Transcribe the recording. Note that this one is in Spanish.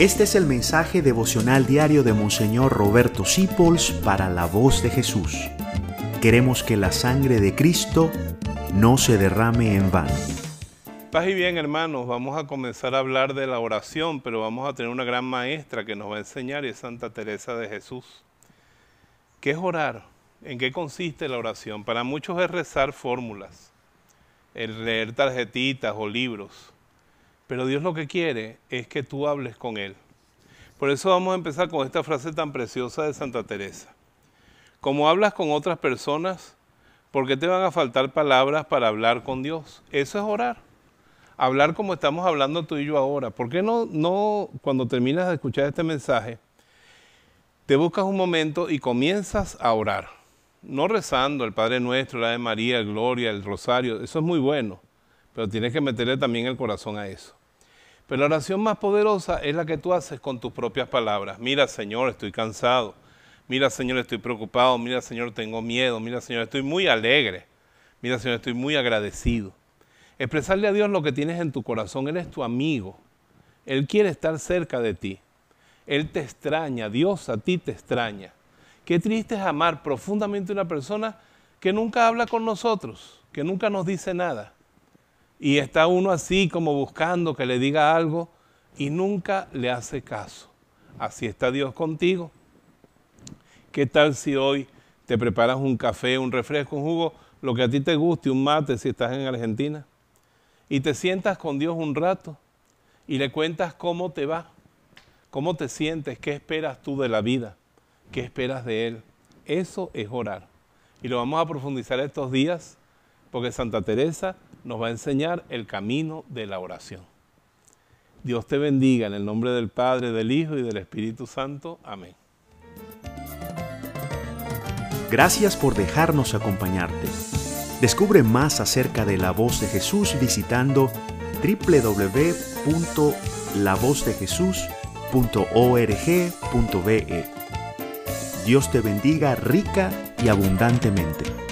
Este es el mensaje devocional diario de Monseñor Roberto Sipols para la voz de Jesús. Queremos que la sangre de Cristo no se derrame en vano. Paz y bien, hermanos, vamos a comenzar a hablar de la oración, pero vamos a tener una gran maestra que nos va a enseñar y es Santa Teresa de Jesús. ¿Qué es orar? ¿En qué consiste la oración? Para muchos es rezar fórmulas, el leer tarjetitas o libros. Pero Dios lo que quiere es que tú hables con Él. Por eso vamos a empezar con esta frase tan preciosa de Santa Teresa. Como hablas con otras personas, ¿por qué te van a faltar palabras para hablar con Dios? Eso es orar. Hablar como estamos hablando tú y yo ahora. ¿Por qué no, no cuando terminas de escuchar este mensaje, te buscas un momento y comienzas a orar? No rezando el Padre Nuestro, la de María, Gloria, el Rosario, eso es muy bueno, pero tienes que meterle también el corazón a eso. Pero la oración más poderosa es la que tú haces con tus propias palabras. Mira, Señor, estoy cansado. Mira, Señor, estoy preocupado. Mira, Señor, tengo miedo. Mira, Señor, estoy muy alegre. Mira, Señor, estoy muy agradecido. Expresarle a Dios lo que tienes en tu corazón. Él es tu amigo. Él quiere estar cerca de ti. Él te extraña. Dios a ti te extraña. Qué triste es amar profundamente a una persona que nunca habla con nosotros, que nunca nos dice nada y está uno así como buscando que le diga algo y nunca le hace caso. Así está Dios contigo. ¿Qué tal si hoy te preparas un café, un refresco, un jugo, lo que a ti te guste, un mate si estás en Argentina? Y te sientas con Dios un rato y le cuentas cómo te va, cómo te sientes, qué esperas tú de la vida, qué esperas de Él. Eso es orar. Y lo vamos a profundizar estos días porque Santa Teresa nos va a enseñar el camino de la oración. Dios te bendiga en el nombre del Padre, del Hijo y del Espíritu Santo. Amén. Gracias por dejarnos acompañarte. Descubre más acerca de la voz de Jesús visitando www.lavozdejesús.org.be. Dios te bendiga rica y abundantemente.